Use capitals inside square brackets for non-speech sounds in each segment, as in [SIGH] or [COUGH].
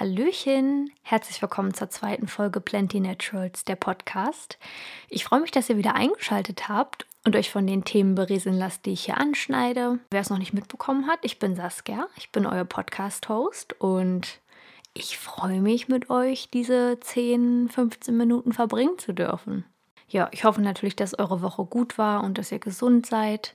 Hallöchen, herzlich willkommen zur zweiten Folge Plenty Naturals, der Podcast. Ich freue mich, dass ihr wieder eingeschaltet habt und euch von den Themen berieseln lasst, die ich hier anschneide. Wer es noch nicht mitbekommen hat, ich bin Saskia, ich bin euer Podcast-Host und ich freue mich, mit euch diese 10, 15 Minuten verbringen zu dürfen. Ja, ich hoffe natürlich, dass eure Woche gut war und dass ihr gesund seid.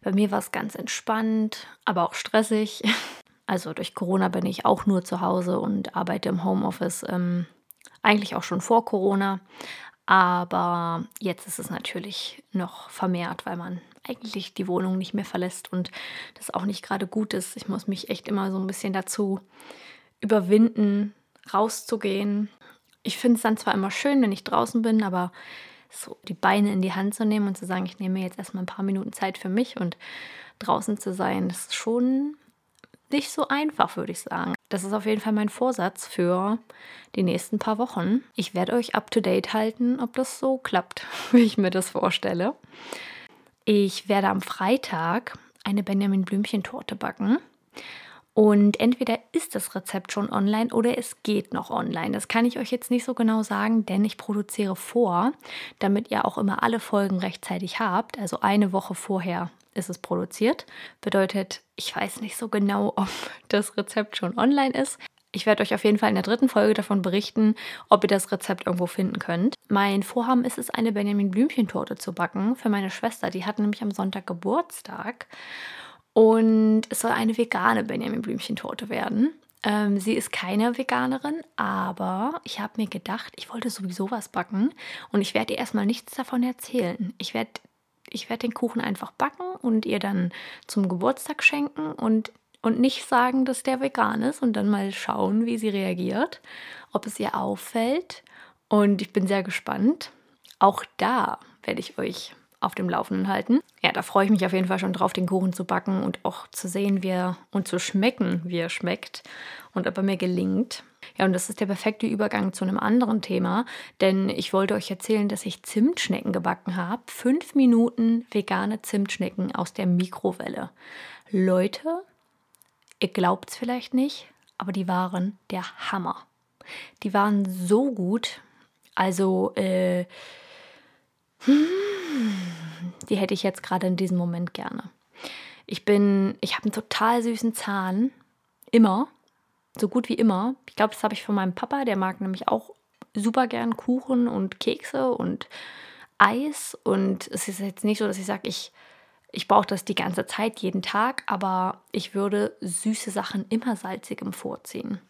Bei mir war es ganz entspannt, aber auch stressig. [LAUGHS] Also durch Corona bin ich auch nur zu Hause und arbeite im Homeoffice. Ähm, eigentlich auch schon vor Corona. Aber jetzt ist es natürlich noch vermehrt, weil man eigentlich die Wohnung nicht mehr verlässt und das auch nicht gerade gut ist. Ich muss mich echt immer so ein bisschen dazu überwinden, rauszugehen. Ich finde es dann zwar immer schön, wenn ich draußen bin, aber so die Beine in die Hand zu nehmen und zu sagen, ich nehme jetzt erstmal ein paar Minuten Zeit für mich und draußen zu sein, das ist schon nicht so einfach, würde ich sagen. Das ist auf jeden Fall mein Vorsatz für die nächsten paar Wochen. Ich werde euch up-to-date halten, ob das so klappt, [LAUGHS] wie ich mir das vorstelle. Ich werde am Freitag eine Benjamin Blümchen-Torte backen. Und entweder ist das Rezept schon online oder es geht noch online. Das kann ich euch jetzt nicht so genau sagen, denn ich produziere vor, damit ihr auch immer alle Folgen rechtzeitig habt. Also eine Woche vorher ist es produziert. Bedeutet, ich weiß nicht so genau, [LAUGHS] ob das Rezept schon online ist. Ich werde euch auf jeden Fall in der dritten Folge davon berichten, ob ihr das Rezept irgendwo finden könnt. Mein Vorhaben ist es, eine Benjamin Blümchen-Torte zu backen für meine Schwester. Die hat nämlich am Sonntag Geburtstag. Und es soll eine vegane Benjamin Blümchen-Torte werden. Ähm, sie ist keine Veganerin, aber ich habe mir gedacht, ich wollte sowieso was backen und ich werde ihr erstmal nichts davon erzählen. Ich werde ich werde den Kuchen einfach backen und ihr dann zum Geburtstag schenken und, und nicht sagen, dass der vegan ist und dann mal schauen, wie sie reagiert, ob es ihr auffällt. Und ich bin sehr gespannt. Auch da werde ich euch auf dem Laufenden halten. Ja, da freue ich mich auf jeden Fall schon drauf, den Kuchen zu backen und auch zu sehen, wie er und zu schmecken, wie er schmeckt und ob er mir gelingt. Ja, und das ist der perfekte Übergang zu einem anderen Thema, denn ich wollte euch erzählen, dass ich Zimtschnecken gebacken habe. Fünf Minuten vegane Zimtschnecken aus der Mikrowelle. Leute, ihr glaubt es vielleicht nicht, aber die waren der Hammer. Die waren so gut. Also, äh, die hätte ich jetzt gerade in diesem Moment gerne. Ich bin, ich habe einen total süßen Zahn. Immer. So gut wie immer. Ich glaube, das habe ich von meinem Papa. Der mag nämlich auch super gern Kuchen und Kekse und Eis. Und es ist jetzt nicht so, dass ich sage, ich, ich brauche das die ganze Zeit, jeden Tag. Aber ich würde süße Sachen immer salzigem vorziehen.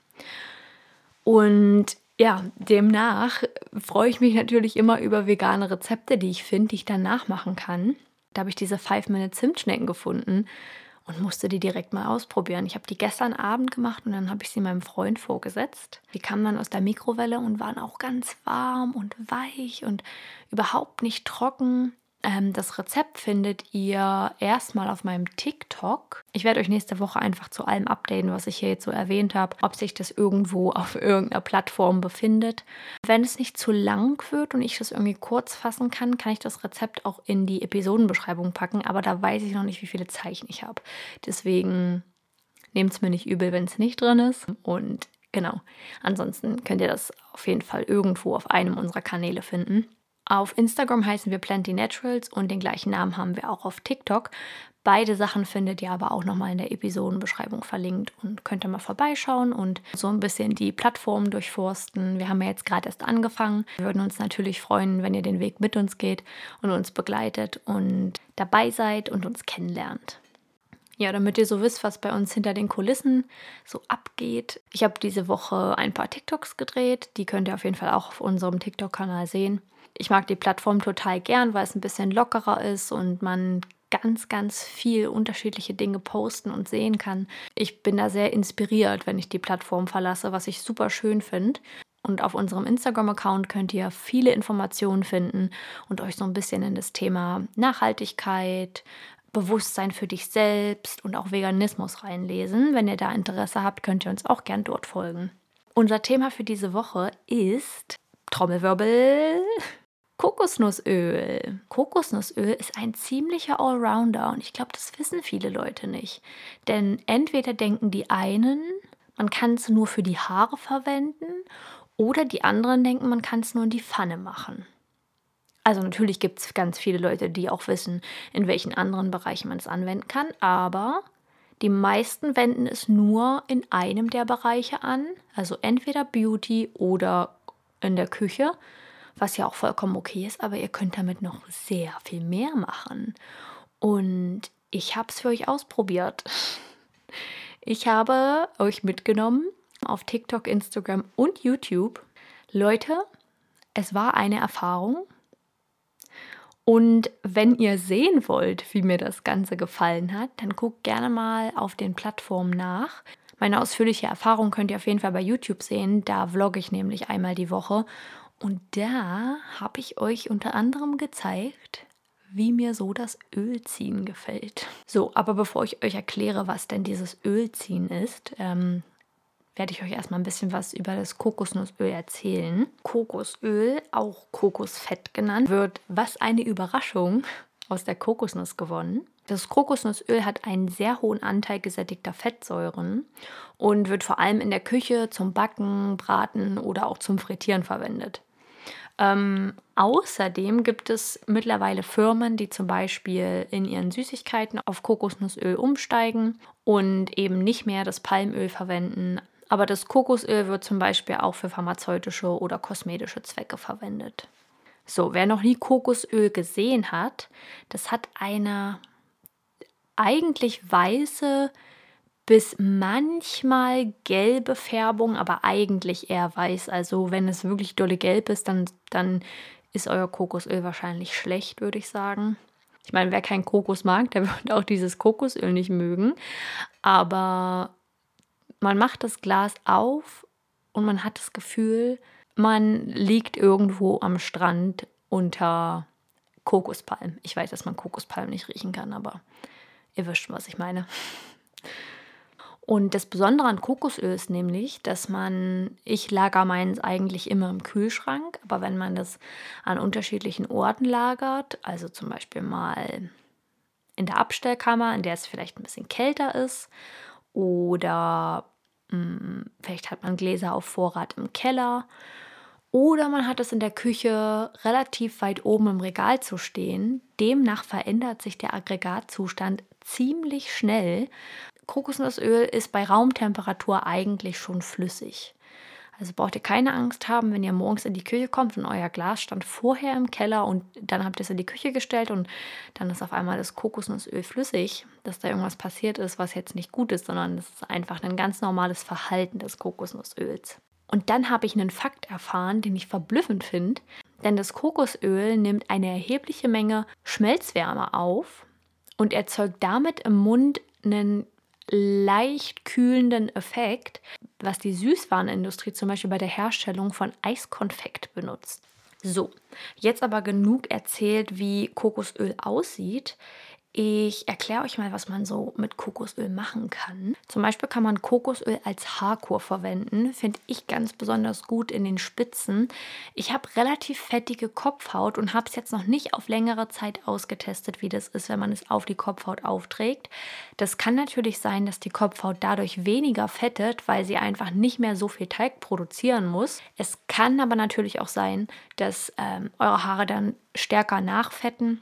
Und ja, demnach freue ich mich natürlich immer über vegane Rezepte, die ich finde, die ich dann nachmachen kann. Da habe ich diese 5-Minute-Zimtschnecken gefunden und musste die direkt mal ausprobieren. Ich habe die gestern Abend gemacht und dann habe ich sie meinem Freund vorgesetzt. Die kamen dann aus der Mikrowelle und waren auch ganz warm und weich und überhaupt nicht trocken. Ähm, das Rezept findet ihr erstmal auf meinem TikTok. Ich werde euch nächste Woche einfach zu allem updaten, was ich hier jetzt so erwähnt habe, ob sich das irgendwo [LAUGHS] auf irgendeiner Plattform befindet. Wenn es nicht zu lang wird und ich das irgendwie kurz fassen kann, kann ich das Rezept auch in die Episodenbeschreibung packen, aber da weiß ich noch nicht, wie viele Zeichen ich habe. Deswegen nehmt es mir nicht übel, wenn es nicht drin ist. Und genau, ansonsten könnt ihr das auf jeden Fall irgendwo auf einem unserer Kanäle finden. Auf Instagram heißen wir Plenty Naturals und den gleichen Namen haben wir auch auf TikTok. Beide Sachen findet ihr aber auch nochmal in der Episodenbeschreibung verlinkt und könnt ihr mal vorbeischauen und so ein bisschen die Plattformen durchforsten. Wir haben ja jetzt gerade erst angefangen. Wir würden uns natürlich freuen, wenn ihr den Weg mit uns geht und uns begleitet und dabei seid und uns kennenlernt. Ja, damit ihr so wisst, was bei uns hinter den Kulissen so abgeht. Ich habe diese Woche ein paar TikToks gedreht. Die könnt ihr auf jeden Fall auch auf unserem TikTok-Kanal sehen ich mag die Plattform total gern, weil es ein bisschen lockerer ist und man ganz, ganz viel unterschiedliche Dinge posten und sehen kann. Ich bin da sehr inspiriert, wenn ich die Plattform verlasse, was ich super schön finde. Und auf unserem Instagram-Account könnt ihr viele Informationen finden und euch so ein bisschen in das Thema Nachhaltigkeit, Bewusstsein für dich selbst und auch Veganismus reinlesen. Wenn ihr da Interesse habt, könnt ihr uns auch gern dort folgen. Unser Thema für diese Woche ist Trommelwirbel Kokosnussöl. Kokosnussöl ist ein ziemlicher Allrounder und ich glaube, das wissen viele Leute nicht. Denn entweder denken die einen, man kann es nur für die Haare verwenden oder die anderen denken, man kann es nur in die Pfanne machen. Also natürlich gibt es ganz viele Leute, die auch wissen, in welchen anderen Bereichen man es anwenden kann, aber die meisten wenden es nur in einem der Bereiche an, also entweder Beauty oder in der Küche, was ja auch vollkommen okay ist, aber ihr könnt damit noch sehr viel mehr machen. Und ich habe es für euch ausprobiert. [LAUGHS] Ich habe euch mitgenommen auf TikTok, Instagram und YouTube. Leute, es war eine Erfahrung. Und wenn ihr sehen wollt, wie mir das Ganze gefallen hat, dann guckt gerne mal auf den Plattformen nach. Meine ausführliche Erfahrung könnt ihr auf jeden Fall bei YouTube sehen. Da vlogge ich nämlich einmal die Woche. Und da habe ich euch unter anderem gezeigt, wie mir so das Ölziehen gefällt. So, aber bevor ich euch erkläre, was denn dieses Ölziehen ist, ähm, werde ich euch erstmal ein bisschen was über das Kokosnussöl erzählen. Kokosöl, auch Kokosfett genannt, wird, was eine Überraschung, aus der Kokosnuss gewonnen. Das Kokosnussöl hat einen sehr hohen Anteil gesättigter Fettsäuren und wird vor allem in der Küche zum Backen, Braten oder auch zum Frittieren verwendet. Ähm, außerdem gibt es mittlerweile Firmen, die zum Beispiel in ihren Süßigkeiten auf Kokosnussöl umsteigen und eben nicht mehr das Palmöl verwenden. Aber das Kokosöl wird zum Beispiel auch für pharmazeutische oder kosmetische Zwecke verwendet. So, wer noch nie Kokosöl gesehen hat, das hat eine eigentlich weiße bis manchmal gelbe Färbung, aber eigentlich eher weiß. Also wenn es wirklich dolle gelb ist, dann, dann ist euer Kokosöl wahrscheinlich schlecht, würde ich sagen. Ich meine, wer kein Kokos mag, der [LAUGHS] wird auch dieses Kokosöl nicht mögen. Aber man macht das Glas auf und man hat das Gefühl, man liegt irgendwo am Strand unter Kokospalmen. Ich weiß, dass man Kokospalmen nicht riechen kann, aber ihr wisst schon, was ich meine. Und das Besondere an Kokosöl ist nämlich, dass man, ich lager meins eigentlich immer im Kühlschrank, aber wenn man das an unterschiedlichen Orten lagert, also zum Beispiel mal in der Abstellkammer, in der es vielleicht ein bisschen kälter ist, oder vielleicht hat man Gläser auf Vorrat im Keller oder man hat es in der Küche relativ weit oben im Regal zu stehen. Demnach verändert sich der Aggregatzustand ziemlich schnell. Kokosnussöl ist bei Raumtemperatur eigentlich schon flüssig. Also braucht ihr keine Angst haben, wenn ihr morgens in die Küche kommt und euer Glas stand vorher im Keller und dann habt ihr es in die Küche gestellt und dann ist auf einmal das Kokosnussöl flüssig, dass da irgendwas passiert ist, was jetzt nicht gut ist, sondern das ist einfach ein ganz normales Verhalten des Kokosnussöls. Und dann habe ich einen Fakt erfahren, den ich verblüffend finde. Denn das Kokosöl nimmt eine erhebliche Menge Schmelzwärme auf und erzeugt damit im Mund einen leicht kühlenden Effekt, was die Süßwarenindustrie zum Beispiel bei der Herstellung von Eiskonfekt benutzt. So, jetzt aber genug erzählt, wie Kokosöl aussieht. Ich erkläre euch mal, was man so mit Kokosöl machen kann. Zum Beispiel kann man Kokosöl als Haarkur verwenden. Finde ich ganz besonders gut in den Spitzen. Ich habe relativ fettige Kopfhaut und habe es jetzt noch nicht auf längere Zeit ausgetestet, wie das ist, wenn man es auf die Kopfhaut aufträgt. Das kann natürlich sein, dass die Kopfhaut dadurch weniger fettet, weil sie einfach nicht mehr so viel Teig produzieren muss. Es kann aber natürlich auch sein, dass ähm, eure Haare dann stärker nachfetten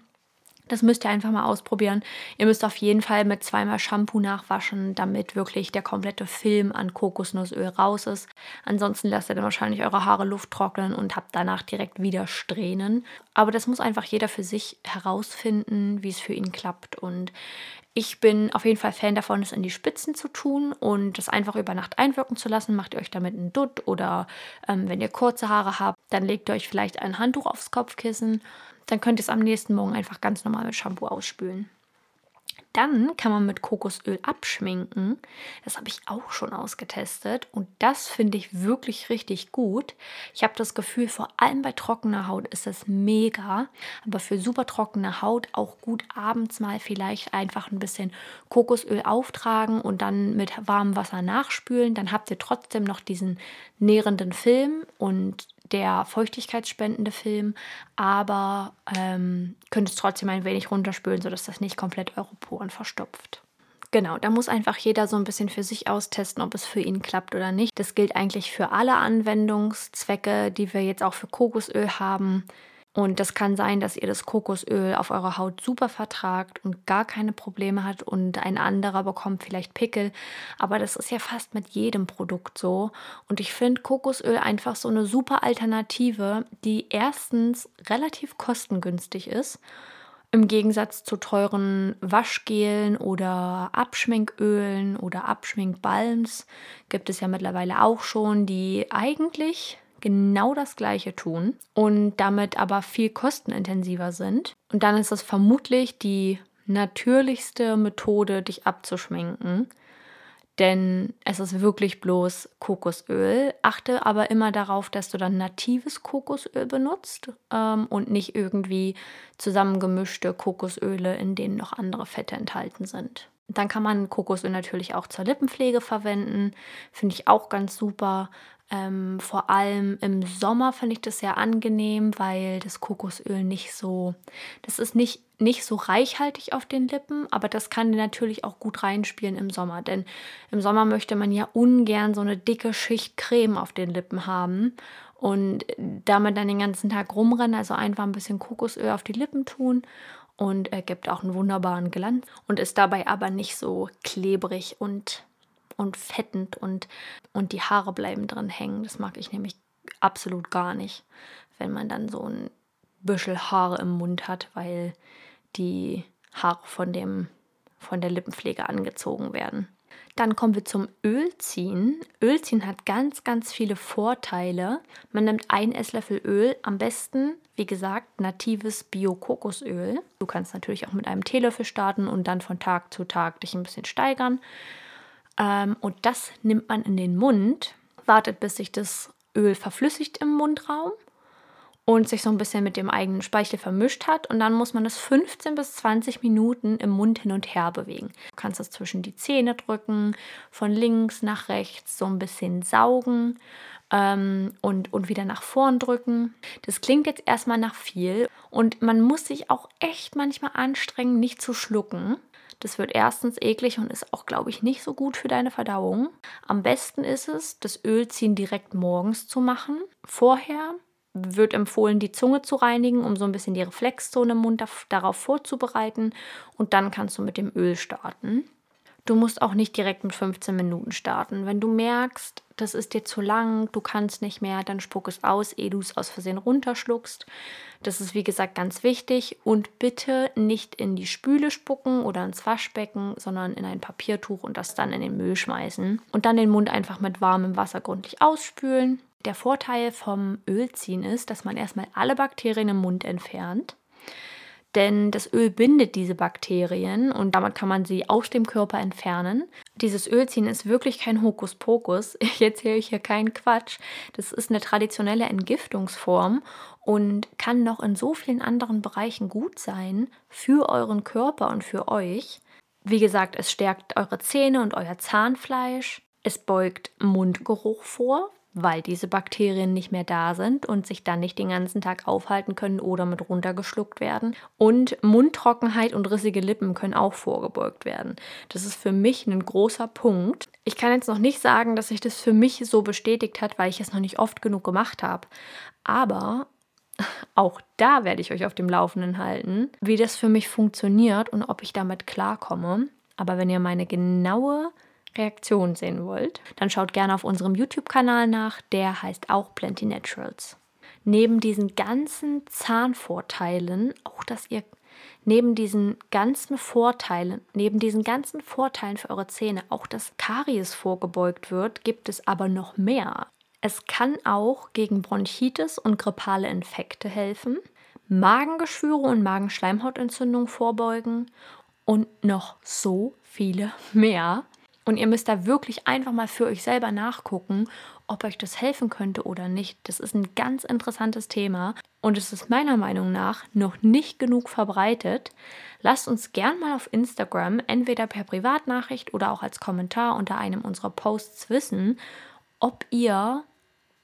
das müsst ihr einfach mal ausprobieren. Ihr müsst auf jeden Fall mit zweimal Shampoo nachwaschen, damit wirklich der komplette Film an Kokosnussöl raus ist. Ansonsten lasst ihr dann wahrscheinlich eure Haare Luft trocknen und habt danach direkt wieder Strähnen. Aber das muss einfach jeder für sich herausfinden, wie es für ihn klappt. Und ich bin auf jeden Fall Fan davon, es in die Spitzen zu tun und das einfach über Nacht einwirken zu lassen. Macht ihr euch damit einen Dutt oder ähm, wenn ihr kurze Haare habt, dann legt ihr euch vielleicht ein Handtuch aufs Kopfkissen dann könnt ihr es am nächsten Morgen einfach ganz normal mit Shampoo ausspülen. Dann kann man mit Kokosöl abschminken. Das habe ich auch schon ausgetestet und das finde ich wirklich richtig gut. Ich habe das Gefühl, vor allem bei trockener Haut ist das mega, aber für super trockene Haut auch gut abends mal vielleicht einfach ein bisschen Kokosöl auftragen und dann mit warmem Wasser nachspülen. Dann habt ihr trotzdem noch diesen nährenden Film und der feuchtigkeitsspendende Film, aber ähm, könnt es trotzdem ein wenig runterspülen, sodass das nicht komplett eure Poren verstopft. Genau, da muss einfach jeder so ein bisschen für sich austesten, ob es für ihn klappt oder nicht. Das gilt eigentlich für alle Anwendungszwecke, die wir jetzt auch für Kokosöl haben. Und das kann sein, dass ihr das Kokosöl auf eurer Haut super vertragt und gar keine Probleme hat und ein anderer bekommt vielleicht Pickel. Aber das ist ja fast mit jedem Produkt so. Und ich finde Kokosöl einfach so eine super Alternative, die erstens relativ kostengünstig ist. Im Gegensatz zu teuren Waschgelen oder Abschminkölen oder Abschminkbalms gibt es ja mittlerweile auch schon, die eigentlich genau das gleiche tun und damit aber viel kostenintensiver sind. Und dann ist es vermutlich die natürlichste Methode, dich abzuschminken. Denn es ist wirklich bloß Kokosöl. Achte aber immer darauf, dass du dann natives Kokosöl benutzt ähm, und nicht irgendwie zusammengemischte Kokosöle, in denen noch andere Fette enthalten sind. Dann kann man Kokosöl natürlich auch zur Lippenpflege verwenden. Finde ich auch ganz super. Ähm, vor allem im Sommer finde ich das sehr angenehm, weil das Kokosöl nicht so, das ist nicht, nicht so reichhaltig auf den Lippen, aber das kann natürlich auch gut reinspielen im Sommer. Denn im Sommer möchte man ja ungern so eine dicke Schicht Creme auf den Lippen haben und damit dann den ganzen Tag rumrennen. Also einfach ein bisschen Kokosöl auf die Lippen tun und er gibt auch einen wunderbaren Glanz und ist dabei aber nicht so klebrig und und fettend und, und die Haare bleiben drin hängen. Das mag ich nämlich absolut gar nicht, wenn man dann so ein Büschel Haare im Mund hat, weil die Haare von, dem, von der Lippenpflege angezogen werden. Dann kommen wir zum Ölziehen. Ölziehen hat ganz, ganz viele Vorteile. Man nimmt einen Esslöffel Öl, am besten, wie gesagt, natives Bio-Kokosöl. Du kannst natürlich auch mit einem Teelöffel starten und dann von Tag zu Tag dich ein bisschen steigern. Ähm, und das nimmt man in den Mund, wartet, bis sich das Öl verflüssigt im Mundraum und sich so ein bisschen mit dem eigenen Speichel vermischt hat. Und dann muss man es 15 bis 20 Minuten im Mund hin und her bewegen. Du kannst es zwischen die Zähne drücken, von links nach rechts so ein bisschen saugen ähm, und, und wieder nach vorn drücken. Das klingt jetzt erstmal nach viel und man muss sich auch echt manchmal anstrengen, nicht zu schlucken. Das wird erstens eklig und ist auch, glaube ich, nicht so gut für deine Verdauung. Am besten ist es, das Ölziehen direkt morgens zu machen. Vorher wird empfohlen, die Zunge zu reinigen, um so ein bisschen die Reflexzone im Mund darauf vorzubereiten. Und dann kannst du mit dem Öl starten. Du musst auch nicht direkt mit 15 Minuten starten. Wenn du merkst, das ist dir zu lang, du kannst nicht mehr, dann spuck es aus, ehe du es aus Versehen runterschluckst. Das ist wie gesagt ganz wichtig. Und bitte nicht in die Spüle spucken oder ins Waschbecken, sondern in ein Papiertuch und das dann in den Müll schmeißen. Und dann den Mund einfach mit warmem Wasser gründlich ausspülen. Der Vorteil vom Ölziehen ist, dass man erstmal alle Bakterien im Mund entfernt denn das Öl bindet diese Bakterien und damit kann man sie aus dem Körper entfernen. Dieses Ölziehen ist wirklich kein Hokuspokus. [LAUGHS] Ich erzähle euch hier keinen Quatsch. Das ist eine traditionelle Entgiftungsform und kann noch in so vielen anderen Bereichen gut sein für euren Körper und für euch. Wie gesagt, es stärkt eure Zähne und euer Zahnfleisch. Es beugt Mundgeruch vor, weil diese Bakterien nicht mehr da sind und sich dann nicht den ganzen Tag aufhalten können oder mit runtergeschluckt werden. Und Mundtrockenheit und rissige Lippen können auch vorgebeugt werden. Das ist für mich ein großer Punkt. Ich kann jetzt noch nicht sagen, dass sich das für mich so bestätigt hat, weil ich es noch nicht oft genug gemacht habe. Aber [LAUGHS] auch da werde ich euch auf dem Laufenden halten, wie das für mich funktioniert und ob ich damit klarkomme. Aber wenn ihr meine genaue Reaktion sehen wollt, dann schaut gerne auf unserem YouTube-Kanal nach, der heißt auch Plenty Naturals. Neben diesen ganzen Zahnvorteilen, auch dass ihr neben diesen ganzen Vorteilen, neben diesen ganzen Vorteilen für eure Zähne auch das Karies vorgebeugt wird, gibt es aber noch mehr. Es kann auch gegen Bronchitis und grippale Infekte helfen, Magengeschwüre und Magenschleimhautentzündung vorbeugen und noch so viele mehr. Und ihr müsst da wirklich einfach mal für euch selber nachgucken, ob euch das helfen könnte oder nicht. Das ist ein ganz interessantes Thema und es ist meiner Meinung nach noch nicht genug verbreitet. Lasst uns gern mal auf Instagram, entweder per Privatnachricht oder auch als Kommentar unter einem unserer Posts wissen, ob ihr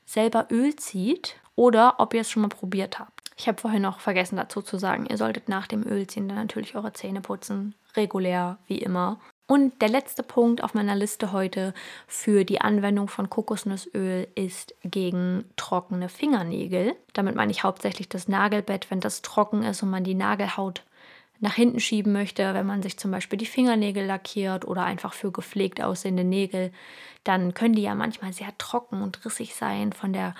selber Öl zieht oder ob ihr es schon mal probiert habt. Ich habe vorhin noch vergessen dazu zu sagen, ihr solltet nach dem Ölziehen dann natürlich eure Zähne putzen, regulär wie immer. Und der letzte Punkt auf meiner Liste heute für die Anwendung von Kokosnussöl ist gegen trockene Fingernägel. Damit meine ich hauptsächlich das Nagelbett, wenn das trocken ist und man die Nagelhaut nach hinten schieben möchte, wenn man sich zum Beispiel die Fingernägel lackiert oder einfach für gepflegt aussehende Nägel, dann können die ja manchmal sehr trocken und rissig sein von der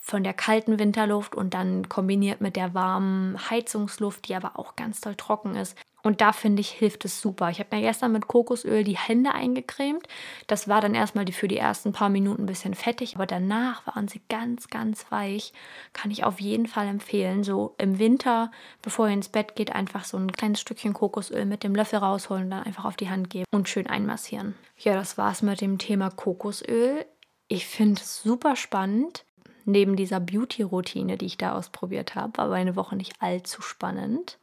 von der kalten Winterluft und dann kombiniert mit der warmen Heizungsluft, die aber auch ganz toll trocken ist. Und da finde ich, hilft es super. Ich habe mir gestern mit Kokosöl die Hände eingecremt. Das war dann erstmal für die ersten paar Minuten ein bisschen fettig, aber danach waren sie ganz, ganz weich. Kann ich auf jeden Fall empfehlen. So im Winter, bevor ihr ins Bett geht, einfach so ein kleines Stückchen Kokosöl mit dem Löffel rausholen, dann einfach auf die Hand geben und schön einmassieren. Ja, das war's mit dem Thema Kokosöl. Ich finde es super spannend neben dieser Beauty-Routine, die ich da ausprobiert habe, war eine Woche nicht allzu spannend.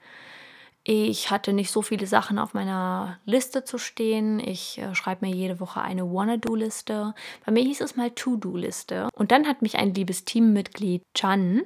Ich hatte nicht so viele Sachen auf meiner Liste zu stehen. Ich äh, schreibe mir jede Woche eine Wanna-Do-Liste. Bei mir hieß es mal To-Do-Liste. Und dann hat mich ein liebes Teammitglied, Chan,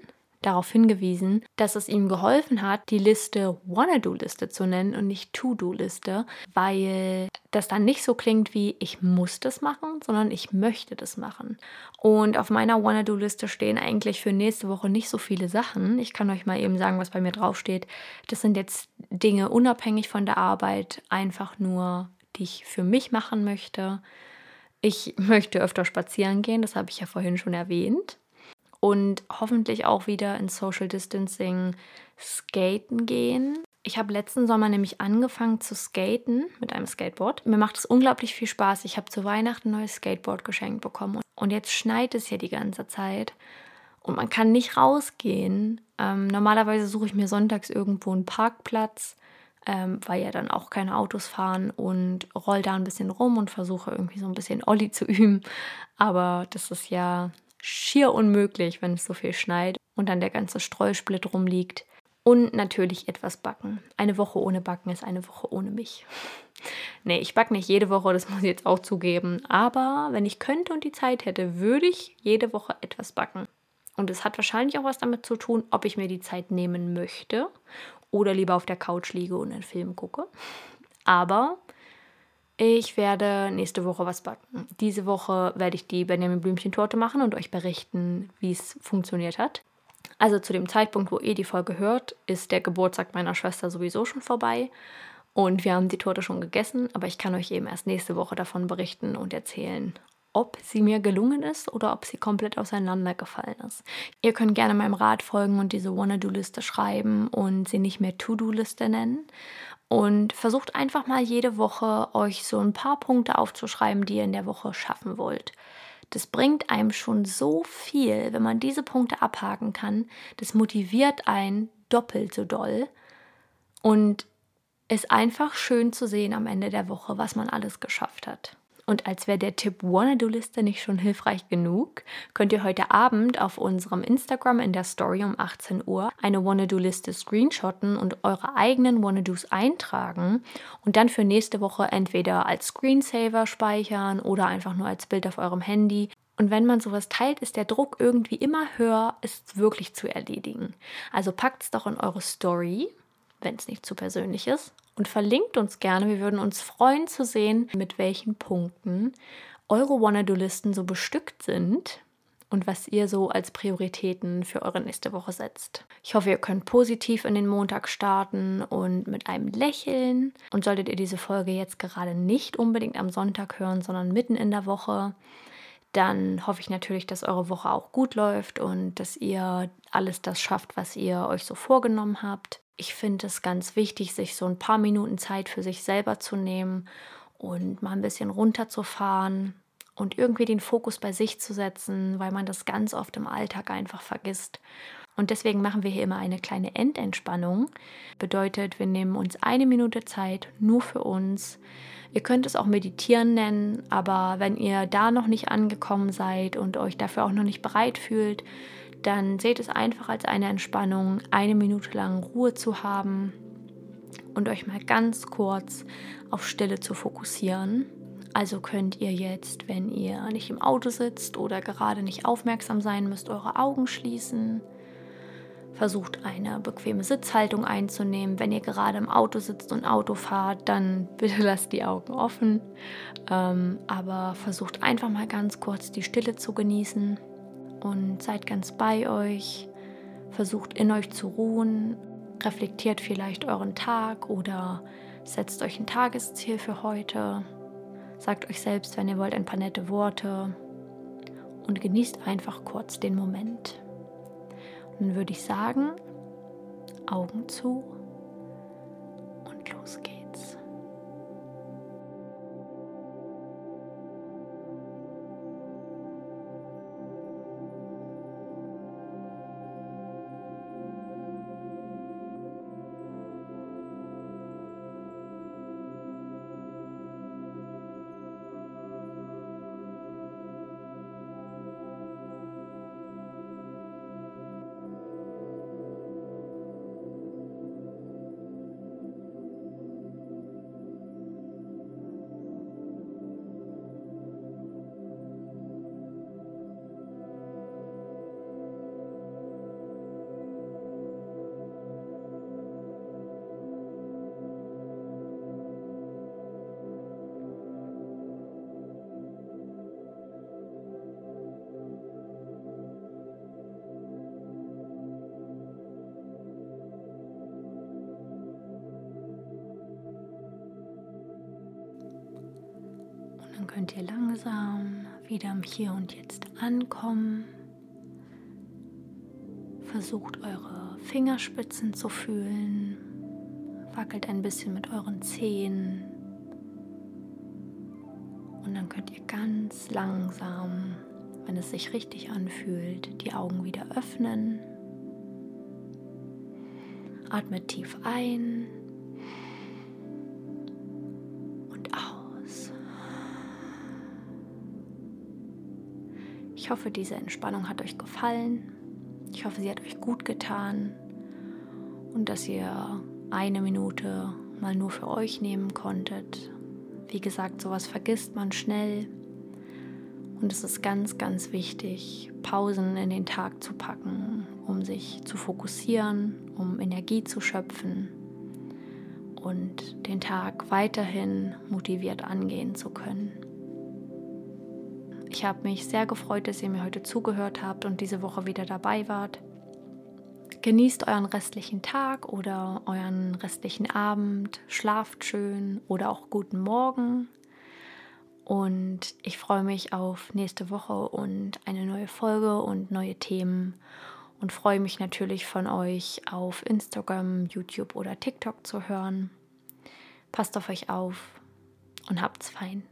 darauf hingewiesen, dass es ihm geholfen hat, die Liste Wanna-Do-Liste zu nennen und nicht To-Do-Liste, weil das dann nicht so klingt wie ich muss das machen, sondern ich möchte das machen. Und auf meiner Wanna-Do-Liste stehen eigentlich für nächste Woche nicht so viele Sachen. Ich kann euch mal eben sagen, was bei mir draufsteht. Das sind jetzt Dinge unabhängig von der Arbeit, einfach nur, die ich für mich machen möchte. Ich möchte öfter spazieren gehen, das habe ich ja vorhin schon erwähnt und hoffentlich auch wieder in Social Distancing skaten gehen. Ich habe letzten Sommer nämlich angefangen zu skaten mit einem Skateboard. Mir macht es unglaublich viel Spaß. Ich habe zu Weihnachten ein neues Skateboard geschenkt bekommen. Und jetzt schneit es ja die ganze Zeit. Und man kann nicht rausgehen. Ähm, normalerweise suche ich mir sonntags irgendwo einen Parkplatz, ähm, weil ja dann auch keine Autos fahren und roll da ein bisschen rum und versuche irgendwie so ein bisschen Olli zu üben. Aber das ist ja schier unmöglich, wenn es so viel schneit und dann der ganze Streusplit rumliegt. Und natürlich etwas backen. Eine Woche ohne Backen ist eine Woche ohne mich. Nee, ich backe nicht jede Woche, das muss ich jetzt auch zugeben. Aber wenn ich könnte und die Zeit hätte, würde ich jede Woche etwas backen. Und es hat wahrscheinlich auch was damit zu tun, ob ich mir die Zeit nehmen möchte oder lieber auf der Couch liege und einen Film gucke. Aber ich werde nächste Woche was backen. Diese Woche werde ich die Benjamin Blümchen Torte machen und euch berichten, wie es funktioniert hat. Also zu dem Zeitpunkt, wo ihr die Folge hört, ist der Geburtstag meiner Schwester sowieso schon vorbei und wir haben die Torte schon gegessen, aber ich kann euch eben erst nächste Woche davon berichten und erzählen, ob sie mir gelungen ist oder ob sie komplett auseinandergefallen ist. Ihr könnt gerne meinem Rat folgen und diese Wanna-Do-Liste schreiben und sie nicht mehr To-Do-Liste nennen und versucht einfach mal jede Woche euch so ein paar Punkte aufzuschreiben, die ihr in der Woche schaffen wollt. Das bringt einem schon so viel, wenn man diese Punkte abhaken kann. Das motiviert einen doppelt so doll. Und ist einfach schön zu sehen am Ende der Woche, was man alles geschafft hat. Und als wäre der Tipp Wanna-Do-Liste nicht schon hilfreich genug, könnt ihr heute Abend auf unserem Instagram in der Story um 18 Uhr eine Wanna-Do-Liste screenshotten und eure eigenen Wanna-Dos eintragen und dann für nächste Woche entweder als Screensaver speichern oder einfach nur als Bild auf eurem Handy. Und wenn man sowas teilt, ist der Druck irgendwie immer höher, es wirklich zu erledigen. Also packt es doch in eure Story, wenn es nicht zu persönlich ist, und verlinkt uns gerne. Wir würden uns freuen zu sehen, mit welchen Punkten eure Wanna-Do-Listen so bestückt sind und was ihr so als Prioritäten für eure nächste Woche setzt. Ich hoffe, ihr könnt positiv in den Montag starten und mit einem Lächeln. Und solltet ihr diese Folge jetzt gerade nicht unbedingt am Sonntag hören, sondern mitten in der Woche, dann hoffe ich natürlich, dass eure Woche auch gut läuft und dass ihr alles das schafft, was ihr euch so vorgenommen habt ich finde es ganz wichtig, sich so ein paar Minuten Zeit für sich selber zu nehmen und mal ein bisschen runterzufahren und irgendwie den Fokus bei sich zu setzen, weil man das ganz oft im Alltag einfach vergisst. Und deswegen machen wir hier immer eine kleine Endentspannung. Bedeutet, wir nehmen uns eine Minute Zeit nur für uns. Ihr könnt es auch meditieren nennen, aber wenn ihr da noch nicht angekommen seid und euch dafür auch noch nicht bereit fühlt, dann seht es einfach als eine Entspannung, eine Minute lang Ruhe zu haben und euch mal ganz kurz auf Stille zu fokussieren. Also könnt ihr jetzt, wenn ihr nicht im Auto sitzt oder gerade nicht aufmerksam sein müsst, eure Augen schließen. Versucht eine bequeme Sitzhaltung einzunehmen. Wenn ihr gerade im Auto sitzt und Auto fahrt, dann [LAUGHS] bitte lasst die Augen offen. Ähm, aber versucht einfach mal ganz kurz die Stille zu genießen und seid ganz bei euch. Versucht in euch zu ruhen. Reflektiert vielleicht euren Tag oder setzt euch ein Tagesziel für heute. Sagt euch selbst, wenn ihr wollt, ein paar nette Worte und genießt einfach kurz den Moment. Dann würde ich sagen, Augen zu könnt ihr langsam wieder im Hier und Jetzt ankommen. Versucht eure Fingerspitzen zu fühlen. Wackelt ein bisschen mit euren Zehen. Und dann könnt ihr ganz langsam, wenn es sich richtig anfühlt, die Augen wieder öffnen. Atmet tief ein Ich hoffe, diese Entspannung hat euch gefallen. Ich hoffe, sie hat euch gut getan und dass ihr eine Minute mal nur für euch nehmen konntet. Wie gesagt, sowas vergisst man schnell. Und es ist ganz, ganz wichtig, Pausen in den Tag zu packen, um sich zu fokussieren, um Energie zu schöpfen und den Tag weiterhin motiviert angehen zu können. Ich habe mich sehr gefreut, dass ihr mir heute zugehört habt und diese Woche wieder dabei wart. Genießt euren restlichen Tag oder euren restlichen Abend, schlaft schön oder auch guten Morgen. Und ich freue mich auf nächste Woche und eine neue Folge und neue Themen und freue mich natürlich von euch auf Instagram, YouTube oder TikTok zu hören. Passt auf euch auf und habt's fein.